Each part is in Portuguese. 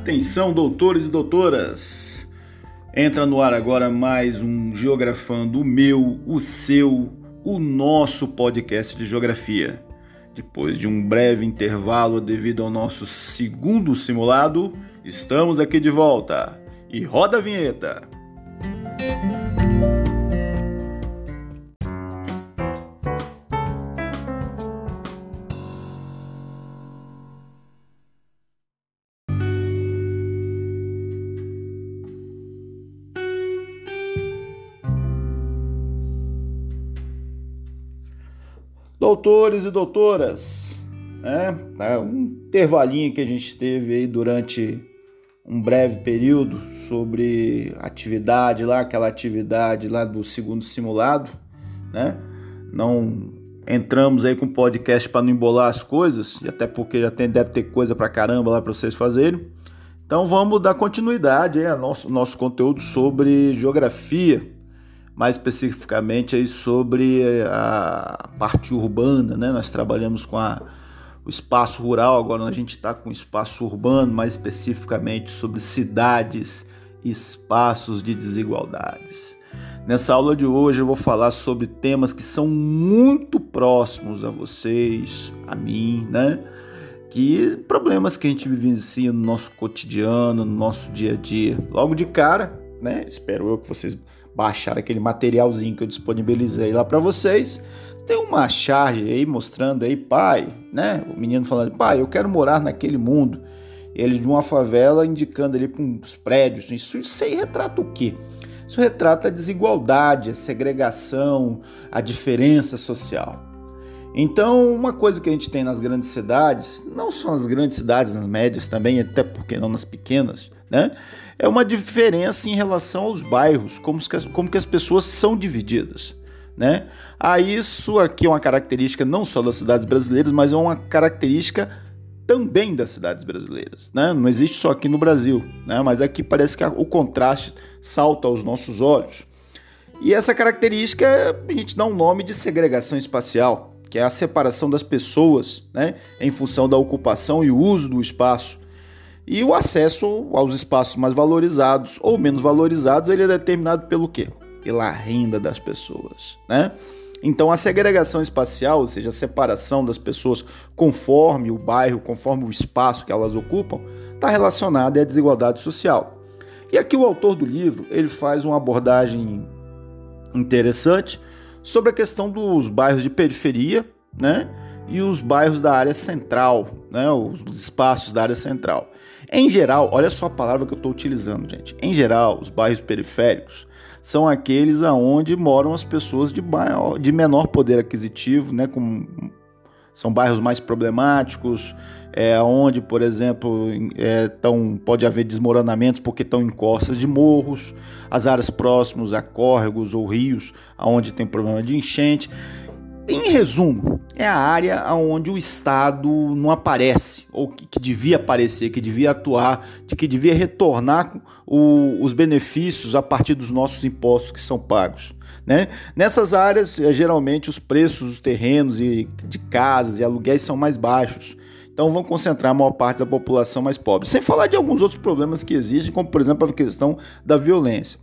Atenção, doutores e doutoras! Entra no ar agora mais um Geografando, o meu, o seu, o nosso podcast de geografia. Depois de um breve intervalo devido ao nosso segundo simulado, estamos aqui de volta. E roda a vinheta! Doutores e doutoras, né? É um intervalinho que a gente teve aí durante um breve período sobre atividade lá, aquela atividade lá do segundo simulado, né? Não entramos aí com podcast para não embolar as coisas, e até porque já tem, deve ter coisa para caramba lá para vocês fazerem. Então vamos dar continuidade aí ao nosso, nosso conteúdo sobre geografia mais especificamente aí sobre a parte urbana, né? Nós trabalhamos com a, o espaço rural, agora a gente está com o espaço urbano, mais especificamente sobre cidades e espaços de desigualdades. Nessa aula de hoje eu vou falar sobre temas que são muito próximos a vocês, a mim, né? Que problemas que a gente vivencia no nosso cotidiano, no nosso dia a dia. Logo de cara, né? Espero eu que vocês baixar aquele materialzinho que eu disponibilizei lá para vocês. Tem uma charge aí mostrando aí, pai, né? O menino falando, pai, eu quero morar naquele mundo. Ele de uma favela indicando ali para uns prédios. Isso, isso aí retrata o quê? Isso retrata a desigualdade, a segregação, a diferença social. Então, uma coisa que a gente tem nas grandes cidades, não só nas grandes cidades, nas médias também, até porque não nas pequenas, né? É uma diferença em relação aos bairros, como que, como que as pessoas são divididas, né? Ah, isso aqui é uma característica não só das cidades brasileiras, mas é uma característica também das cidades brasileiras, né? Não existe só aqui no Brasil, né? Mas aqui parece que o contraste salta aos nossos olhos. E essa característica a gente dá um nome de segregação espacial, que é a separação das pessoas né, em função da ocupação e uso do espaço. E o acesso aos espaços mais valorizados ou menos valorizados, ele é determinado pelo quê? Pela renda das pessoas, né? Então a segregação espacial, ou seja, a separação das pessoas conforme o bairro, conforme o espaço que elas ocupam, está relacionada à desigualdade social. E aqui o autor do livro, ele faz uma abordagem interessante sobre a questão dos bairros de periferia, né? E os bairros da área central, né? Os espaços da área central. Em geral, olha só a palavra que eu estou utilizando, gente. Em geral, os bairros periféricos são aqueles aonde moram as pessoas de, maior, de menor poder aquisitivo, né? Com, são bairros mais problemáticos, é, onde, por exemplo, é, tão, pode haver desmoronamentos porque estão em costas de morros, as áreas próximas a córregos ou rios, onde tem problema de enchente. Em resumo, é a área onde o Estado não aparece, ou que, que devia aparecer, que devia atuar, de que devia retornar o, os benefícios a partir dos nossos impostos que são pagos. Né? Nessas áreas, é, geralmente, os preços dos terrenos e de casas e aluguéis são mais baixos. Então vão concentrar a maior parte da população mais pobre. Sem falar de alguns outros problemas que existem, como por exemplo a questão da violência.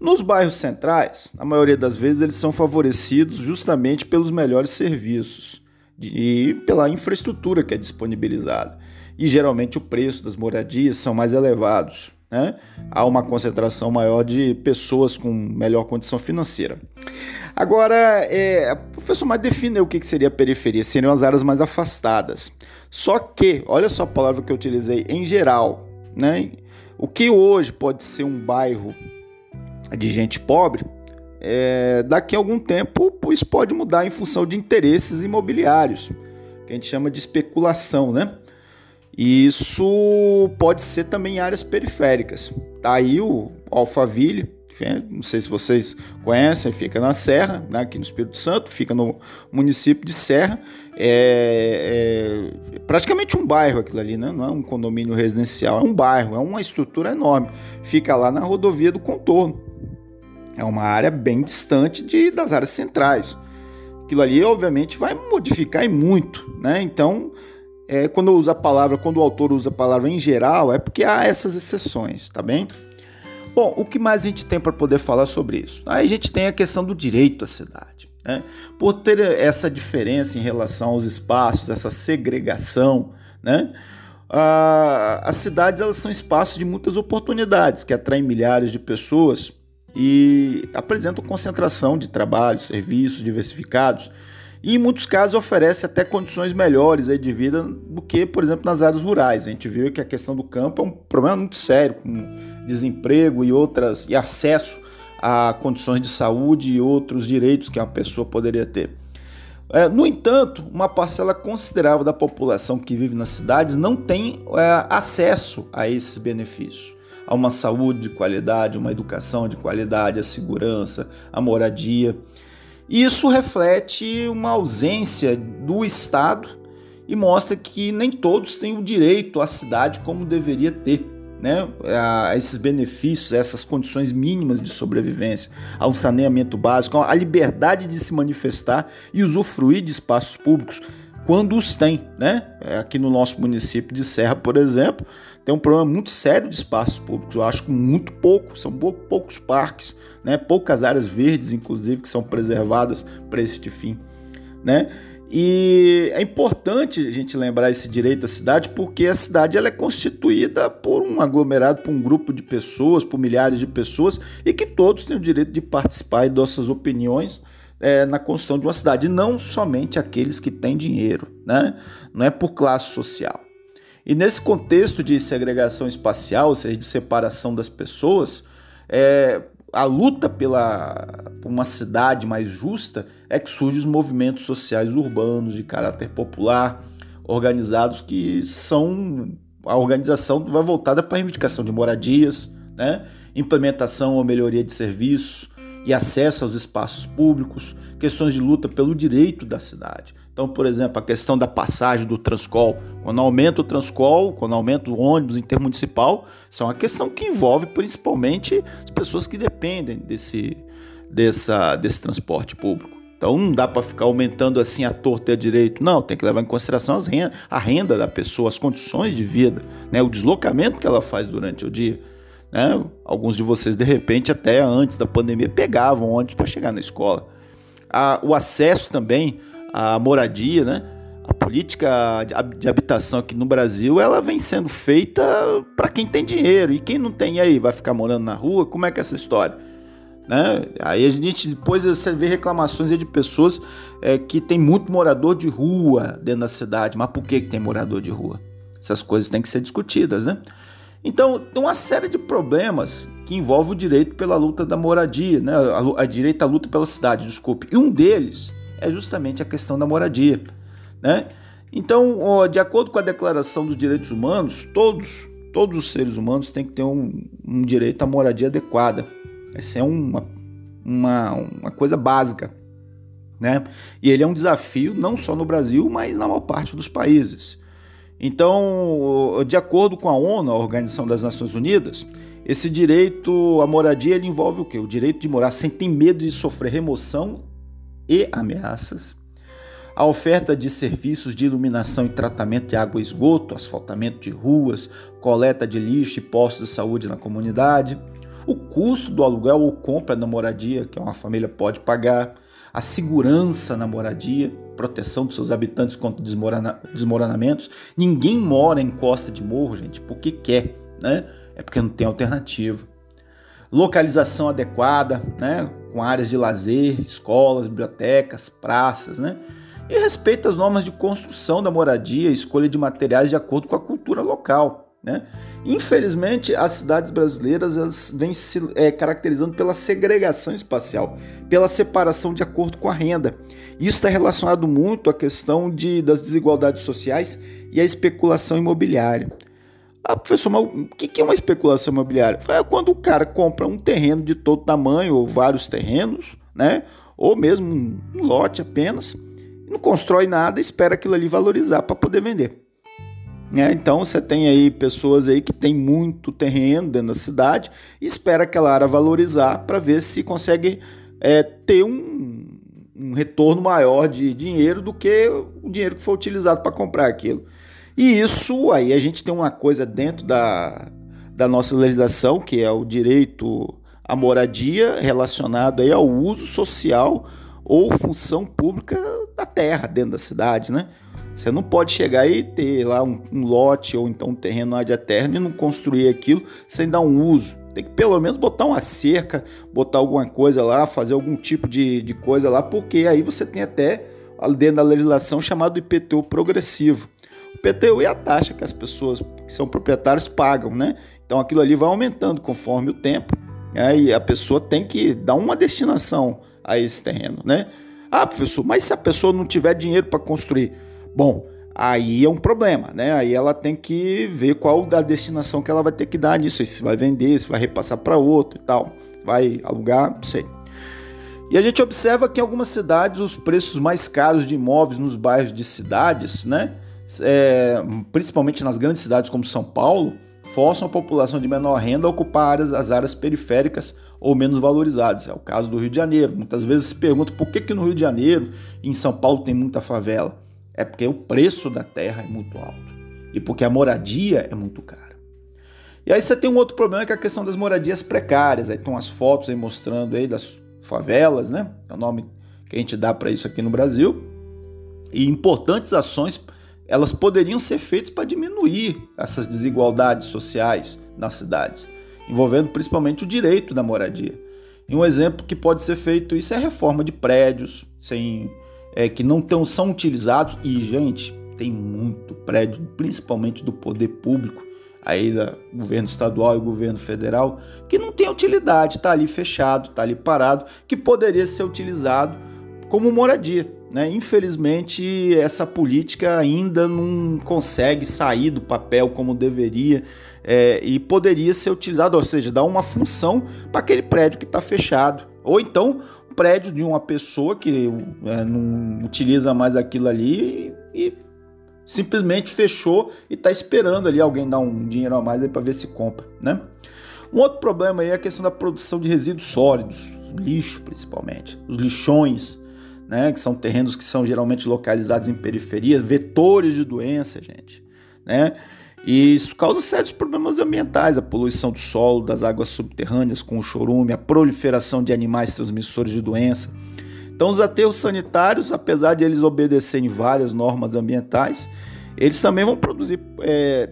Nos bairros centrais, a maioria das vezes eles são favorecidos justamente pelos melhores serviços e pela infraestrutura que é disponibilizada. E geralmente o preço das moradias são mais elevados. Né? Há uma concentração maior de pessoas com melhor condição financeira. Agora, é, professor mais define o que seria periferia, seriam as áreas mais afastadas. Só que, olha só a palavra que eu utilizei, em geral, né? O que hoje pode ser um bairro de gente pobre, é, daqui a algum tempo isso pode mudar em função de interesses imobiliários, que a gente chama de especulação, né? E isso pode ser também em áreas periféricas. Tá aí o Alphaville, não sei se vocês conhecem, fica na Serra, né, aqui no Espírito Santo, fica no município de Serra. É, é, praticamente um bairro aquilo ali, né? não é um condomínio residencial, é um bairro, é uma estrutura enorme. Fica lá na rodovia do contorno. É uma área bem distante de, das áreas centrais. Aquilo ali, obviamente, vai modificar e muito, né? Então, é, quando usa a palavra, quando o autor usa a palavra em geral, é porque há essas exceções, tá bem? Bom, o que mais a gente tem para poder falar sobre isso? Aí a gente tem a questão do direito à cidade. Né? Por ter essa diferença em relação aos espaços, essa segregação, né? Ah, as cidades elas são espaços de muitas oportunidades que atraem milhares de pessoas e apresentam concentração de trabalho, serviços diversificados e em muitos casos oferece até condições melhores aí de vida do que, por exemplo, nas áreas rurais. A gente viu que a questão do campo é um problema muito sério, com desemprego e outras e acesso a condições de saúde e outros direitos que uma pessoa poderia ter. É, no entanto, uma parcela considerável da população que vive nas cidades não tem é, acesso a esses benefícios. A uma saúde de qualidade, uma educação de qualidade, a segurança, a moradia. Isso reflete uma ausência do Estado e mostra que nem todos têm o direito à cidade como deveria ter. Né, a esses benefícios, a essas condições mínimas de sobrevivência, ao saneamento básico, a liberdade de se manifestar e usufruir de espaços públicos quando os tem. Né? Aqui no nosso município de Serra, por exemplo, tem um problema muito sério de espaços públicos. Eu acho que muito pouco, são poucos parques, né? poucas áreas verdes, inclusive, que são preservadas para este fim. Né? E é importante a gente lembrar esse direito à cidade, porque a cidade ela é constituída por um aglomerado, por um grupo de pessoas, por milhares de pessoas, e que todos têm o direito de participar e dar suas opiniões é, na construção de uma cidade, não somente aqueles que têm dinheiro, né? não é por classe social. E nesse contexto de segregação espacial, ou seja, de separação das pessoas, é, a luta pela, por uma cidade mais justa é que surgem os movimentos sociais urbanos de caráter popular, organizados que são. A organização vai voltada para a reivindicação de moradias, né? implementação ou melhoria de serviços e acesso aos espaços públicos, questões de luta pelo direito da cidade. Então, por exemplo, a questão da passagem do Transcol. Quando aumenta o Transcol, quando aumenta o ônibus intermunicipal, isso é uma questão que envolve principalmente as pessoas que dependem desse, dessa, desse transporte público. Então não dá para ficar aumentando assim a torta e a direito. Não, tem que levar em consideração renda, a renda da pessoa, as condições de vida, né, o deslocamento que ela faz durante o dia. Né? Alguns de vocês, de repente, até antes da pandemia, pegavam ônibus para chegar na escola. A, o acesso também a moradia, né? A política de habitação aqui no Brasil, ela vem sendo feita para quem tem dinheiro. E quem não tem aí, vai ficar morando na rua? Como é que é essa história? Né? Aí a gente depois você vê reclamações de pessoas é, que tem muito morador de rua dentro da cidade. Mas por que, que tem morador de rua? Essas coisas têm que ser discutidas, né? Então, tem uma série de problemas que envolvem o direito pela luta da moradia, né? a, a direito à luta pela cidade, desculpe. E um deles é justamente a questão da moradia. Né? Então, de acordo com a Declaração dos Direitos Humanos, todos, todos os seres humanos têm que ter um, um direito à moradia adequada. Essa é uma, uma, uma coisa básica. Né? E ele é um desafio não só no Brasil, mas na maior parte dos países. Então, de acordo com a ONU, a Organização das Nações Unidas, esse direito à moradia ele envolve o quê? O direito de morar sem ter medo de sofrer remoção e ameaças, a oferta de serviços de iluminação e tratamento de água e esgoto, asfaltamento de ruas, coleta de lixo e postos de saúde na comunidade, o custo do aluguel ou compra da moradia que uma família pode pagar, a segurança na moradia, proteção dos seus habitantes contra desmorona desmoronamentos. Ninguém mora em costa de morro, gente, porque quer, né? É porque não tem alternativa. Localização adequada, né? com áreas de lazer, escolas, bibliotecas, praças, né? E respeita as normas de construção da moradia, escolha de materiais de acordo com a cultura local, né? Infelizmente, as cidades brasileiras elas vêm se é, caracterizando pela segregação espacial, pela separação de acordo com a renda. Isso está relacionado muito à questão de, das desigualdades sociais e à especulação imobiliária. Ah, professor, mas o que é uma especulação imobiliária? É quando o cara compra um terreno de todo tamanho, ou vários terrenos, né? Ou mesmo um lote apenas, não constrói nada, espera aquilo ali valorizar para poder vender. É, então você tem aí pessoas aí que tem muito terreno dentro da cidade e espera aquela área valorizar para ver se consegue é, ter um, um retorno maior de dinheiro do que o dinheiro que foi utilizado para comprar aquilo. E isso aí a gente tem uma coisa dentro da, da nossa legislação, que é o direito à moradia relacionado aí ao uso social ou função pública da terra dentro da cidade, né? Você não pode chegar e ter lá um, um lote ou então um terreno de terra e não construir aquilo sem dar um uso. Tem que pelo menos botar uma cerca, botar alguma coisa lá, fazer algum tipo de, de coisa lá, porque aí você tem até dentro da legislação chamado IPTU progressivo. O IPTU é a taxa que as pessoas que são proprietários pagam, né? Então aquilo ali vai aumentando conforme o tempo, né? e a pessoa tem que dar uma destinação a esse terreno, né? Ah, professor, mas se a pessoa não tiver dinheiro para construir? Bom, aí é um problema, né? Aí ela tem que ver qual da destinação que ela vai ter que dar nisso, se vai vender, se vai repassar para outro e tal, vai alugar, não sei. E a gente observa que em algumas cidades os preços mais caros de imóveis nos bairros de cidades, né? É, principalmente nas grandes cidades como São Paulo, forçam a população de menor renda a ocupar áreas, as áreas periféricas ou menos valorizadas. É o caso do Rio de Janeiro. Muitas vezes se pergunta por que, que no Rio de Janeiro e em São Paulo tem muita favela. É porque o preço da terra é muito alto e porque a moradia é muito cara. E aí você tem um outro problema que é a questão das moradias precárias. Aí estão as fotos aí mostrando aí das favelas, né? É o nome que a gente dá para isso aqui no Brasil. E importantes ações elas poderiam ser feitas para diminuir essas desigualdades sociais nas cidades, envolvendo principalmente o direito da moradia. E um exemplo que pode ser feito isso é a reforma de prédios, sem é, que não tão, são utilizados. E, gente, tem muito prédio, principalmente do poder público, aí do governo estadual e governo federal, que não tem utilidade, está ali fechado, está ali parado, que poderia ser utilizado como moradia. Né? Infelizmente, essa política ainda não consegue sair do papel como deveria é, e poderia ser utilizado, ou seja, dar uma função para aquele prédio que está fechado. Ou então prédio de uma pessoa que é, não utiliza mais aquilo ali e, e simplesmente fechou e está esperando ali alguém dar um dinheiro a mais para ver se compra, né? Um outro problema aí é a questão da produção de resíduos sólidos, lixo principalmente, os lixões, né, que são terrenos que são geralmente localizados em periferias, vetores de doença, gente, né? E isso causa sérios problemas ambientais, a poluição do solo, das águas subterrâneas com o chorume, a proliferação de animais transmissores de doença. Então, os aterros sanitários, apesar de eles obedecerem várias normas ambientais, eles também vão produzir é,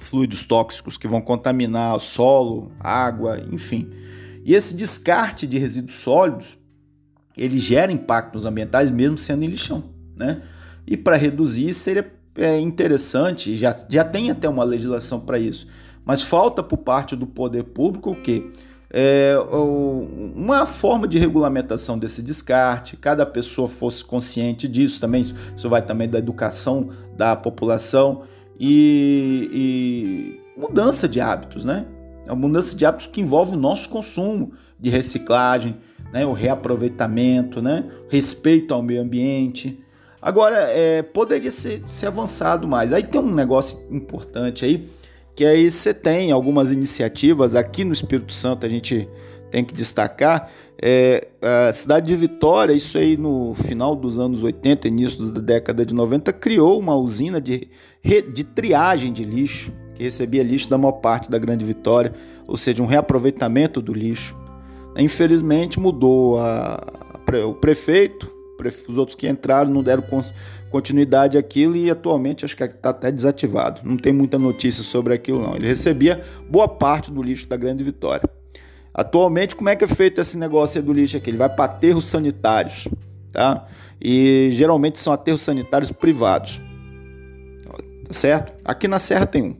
fluidos tóxicos que vão contaminar solo, água, enfim. E esse descarte de resíduos sólidos, ele gera impactos ambientais mesmo sendo em lixão, né? E para reduzir seria é interessante, já, já tem até uma legislação para isso, mas falta por parte do poder público o quê? É, uma forma de regulamentação desse descarte, cada pessoa fosse consciente disso também, isso vai também da educação da população e, e mudança de hábitos, né? É uma mudança de hábitos que envolve o nosso consumo de reciclagem, né? o reaproveitamento, né? respeito ao meio ambiente, Agora, é, poderia ser, ser avançado mais. Aí tem um negócio importante aí, que aí você tem algumas iniciativas aqui no Espírito Santo, a gente tem que destacar. É, a cidade de Vitória, isso aí no final dos anos 80, início da década de 90, criou uma usina de, de triagem de lixo, que recebia lixo da maior parte da Grande Vitória, ou seja, um reaproveitamento do lixo. Infelizmente mudou a, a, o prefeito, os outros que entraram não deram continuidade àquilo e atualmente acho que está até desativado. Não tem muita notícia sobre aquilo não. Ele recebia boa parte do lixo da Grande Vitória. Atualmente, como é que é feito esse negócio do lixo aqui? Ele vai para aterros sanitários, tá? E geralmente são aterros sanitários privados. Tá certo? Aqui na Serra tem um.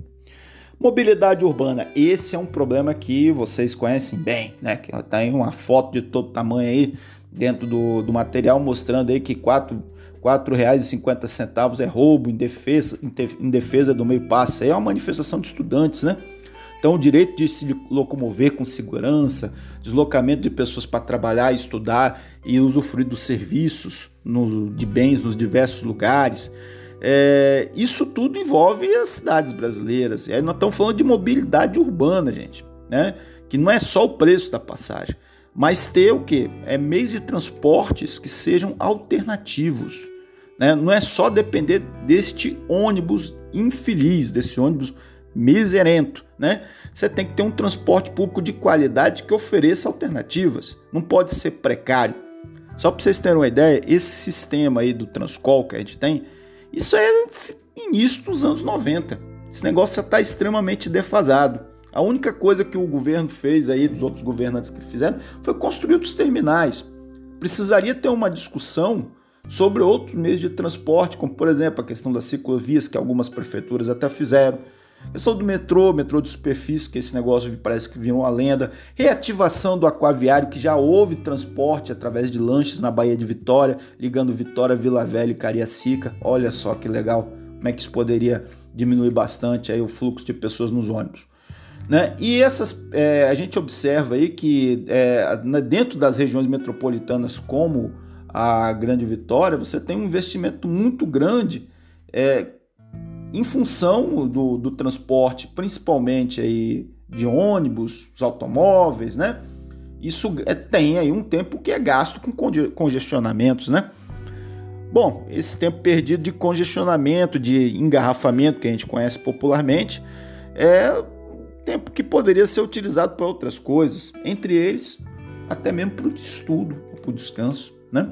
Mobilidade urbana, esse é um problema que vocês conhecem bem, né? Que tá aí uma foto de todo tamanho aí dentro do, do material mostrando aí que R$ 4,50 é roubo em defesa, em defesa do meio passe. Aí é uma manifestação de estudantes, né? Então, o direito de se locomover com segurança, deslocamento de pessoas para trabalhar, estudar e usufruir dos serviços no, de bens nos diversos lugares. É, isso tudo envolve as cidades brasileiras. E aí nós estamos falando de mobilidade urbana, gente, né? Que não é só o preço da passagem mas ter o que? É meios de transportes que sejam alternativos, Né? Não é só depender deste ônibus infeliz, desse ônibus miserento, né? Você tem que ter um transporte público de qualidade que ofereça alternativas. Não pode ser precário. Só para vocês terem uma ideia, esse sistema aí do Transcol que a gente tem, isso é início dos anos 90. Esse negócio já está extremamente defasado. A única coisa que o governo fez aí, dos outros governantes que fizeram, foi construir outros terminais. Precisaria ter uma discussão sobre outros meios de transporte, como por exemplo a questão das ciclovias, que algumas prefeituras até fizeram. A questão do metrô, metrô de superfície, que esse negócio parece que virou uma lenda. Reativação do aquaviário, que já houve transporte através de lanches na Baía de Vitória, ligando Vitória, Vila Velha e Cariacica. Olha só que legal, como é que isso poderia diminuir bastante aí o fluxo de pessoas nos ônibus. Né? E essas, é, a gente observa aí que é, dentro das regiões metropolitanas como a Grande Vitória, você tem um investimento muito grande é, em função do, do, transporte, principalmente aí de ônibus, os automóveis, né? Isso é, tem aí um tempo que é gasto com congestionamentos, né? Bom, esse tempo perdido de congestionamento, de engarrafamento que a gente conhece popularmente, é tempo que poderia ser utilizado para outras coisas, entre eles até mesmo para o estudo, para o descanso, né?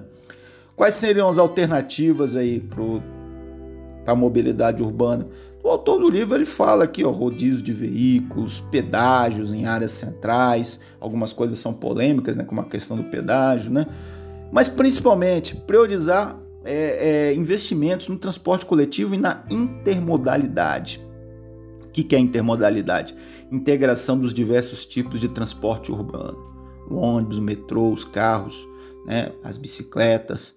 Quais seriam as alternativas aí para a mobilidade urbana? O autor do livro ele fala aqui, ó, rodízio de veículos, pedágios em áreas centrais, algumas coisas são polêmicas, né, como a questão do pedágio, né? Mas principalmente priorizar é, é, investimentos no transporte coletivo e na intermodalidade. Que, que é intermodalidade? Integração dos diversos tipos de transporte urbano. O ônibus, o metrô, os carros, né, as bicicletas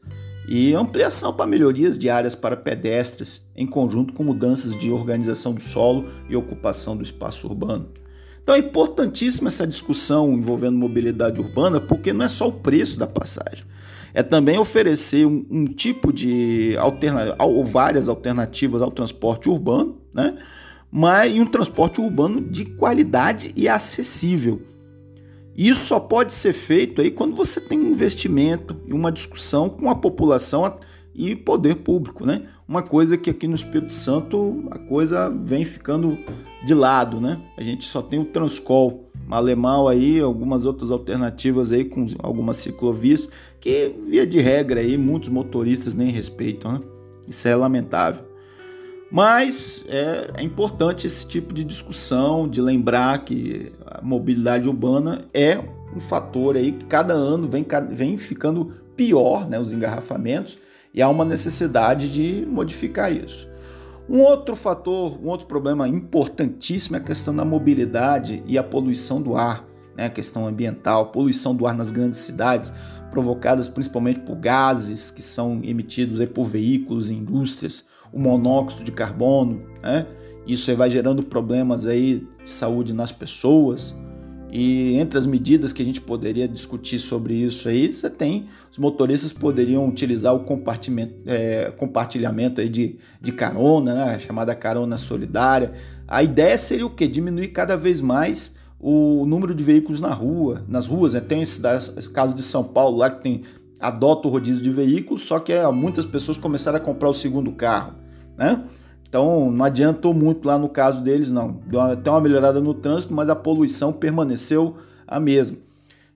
e ampliação para melhorias diárias para pedestres, em conjunto com mudanças de organização do solo e ocupação do espaço urbano. Então é importantíssima essa discussão envolvendo mobilidade urbana, porque não é só o preço da passagem, é também oferecer um, um tipo de alternativa, ou várias alternativas ao transporte urbano, né? Mas um transporte urbano de qualidade e acessível isso só pode ser feito aí quando você tem um investimento e uma discussão com a população e poder público, né? Uma coisa que aqui no Espírito Santo a coisa vem ficando de lado, né? A gente só tem o Transcol, alemão aí, algumas outras alternativas aí com algumas ciclovias que via de regra aí muitos motoristas nem respeitam, né? Isso é lamentável. Mas é, é, importante esse tipo de discussão, de lembrar que a mobilidade urbana é um fator aí que cada ano vem, vem ficando pior, né, os engarrafamentos, e há uma necessidade de modificar isso. Um outro fator, um outro problema importantíssimo é a questão da mobilidade e a poluição do ar, né, a questão ambiental, poluição do ar nas grandes cidades, provocadas principalmente por gases que são emitidos por veículos e indústrias o monóxido de carbono, né? Isso vai gerando problemas aí de saúde nas pessoas. E entre as medidas que a gente poderia discutir sobre isso aí, você tem os motoristas poderiam utilizar o é, compartilhamento aí de, de carona, né? chamada carona solidária. A ideia seria o quê? Diminuir cada vez mais o número de veículos na rua, nas ruas. Né? Tem esse, esse caso de São Paulo lá que tem adota o rodízio de veículos, só que é, muitas pessoas começaram a comprar o segundo carro né? Então não adiantou muito lá no caso deles, não. Deu até uma melhorada no trânsito, mas a poluição permaneceu a mesma.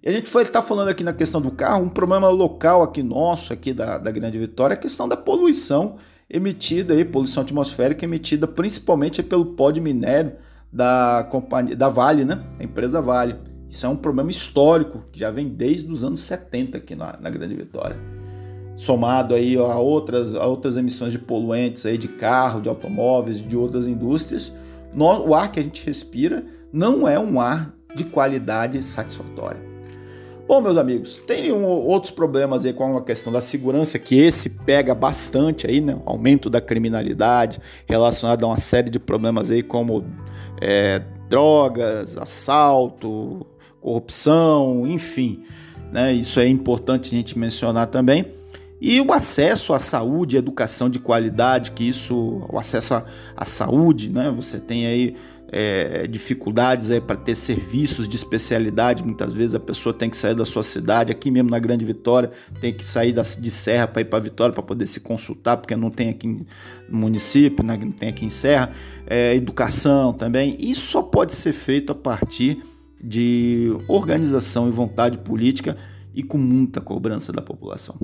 E a gente foi tá falando aqui na questão do carro, um problema local aqui nosso, aqui da, da Grande Vitória, é a questão da poluição emitida aí, poluição atmosférica emitida principalmente pelo pó de minério da companhia da Vale, né? A empresa Vale. Isso é um problema histórico que já vem desde os anos 70 aqui na, na Grande Vitória somado aí a outras, a outras emissões de poluentes aí de carro, de automóveis, de outras indústrias, o ar que a gente respira não é um ar de qualidade satisfatória. Bom, meus amigos, tem um, outros problemas aí com a questão da segurança, que esse pega bastante aí, né? Aumento da criminalidade relacionado a uma série de problemas aí como é, drogas, assalto, corrupção, enfim. Né? Isso é importante a gente mencionar também. E o acesso à saúde, educação de qualidade, que isso, o acesso à, à saúde, né? Você tem aí é, dificuldades para ter serviços de especialidade. Muitas vezes a pessoa tem que sair da sua cidade, aqui mesmo na Grande Vitória, tem que sair da, de Serra para ir para Vitória para poder se consultar, porque não tem aqui no município, né, não tem aqui em Serra. É, educação também. Isso só pode ser feito a partir de organização e vontade política e com muita cobrança da população.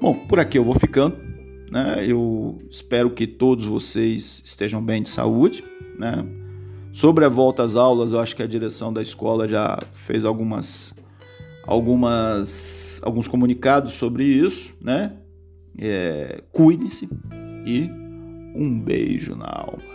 Bom, por aqui eu vou ficando. Né? Eu espero que todos vocês estejam bem de saúde. Né? Sobre a volta às aulas, eu acho que a direção da escola já fez algumas, algumas, alguns comunicados sobre isso, né? É, Cuide-se e um beijo na alma.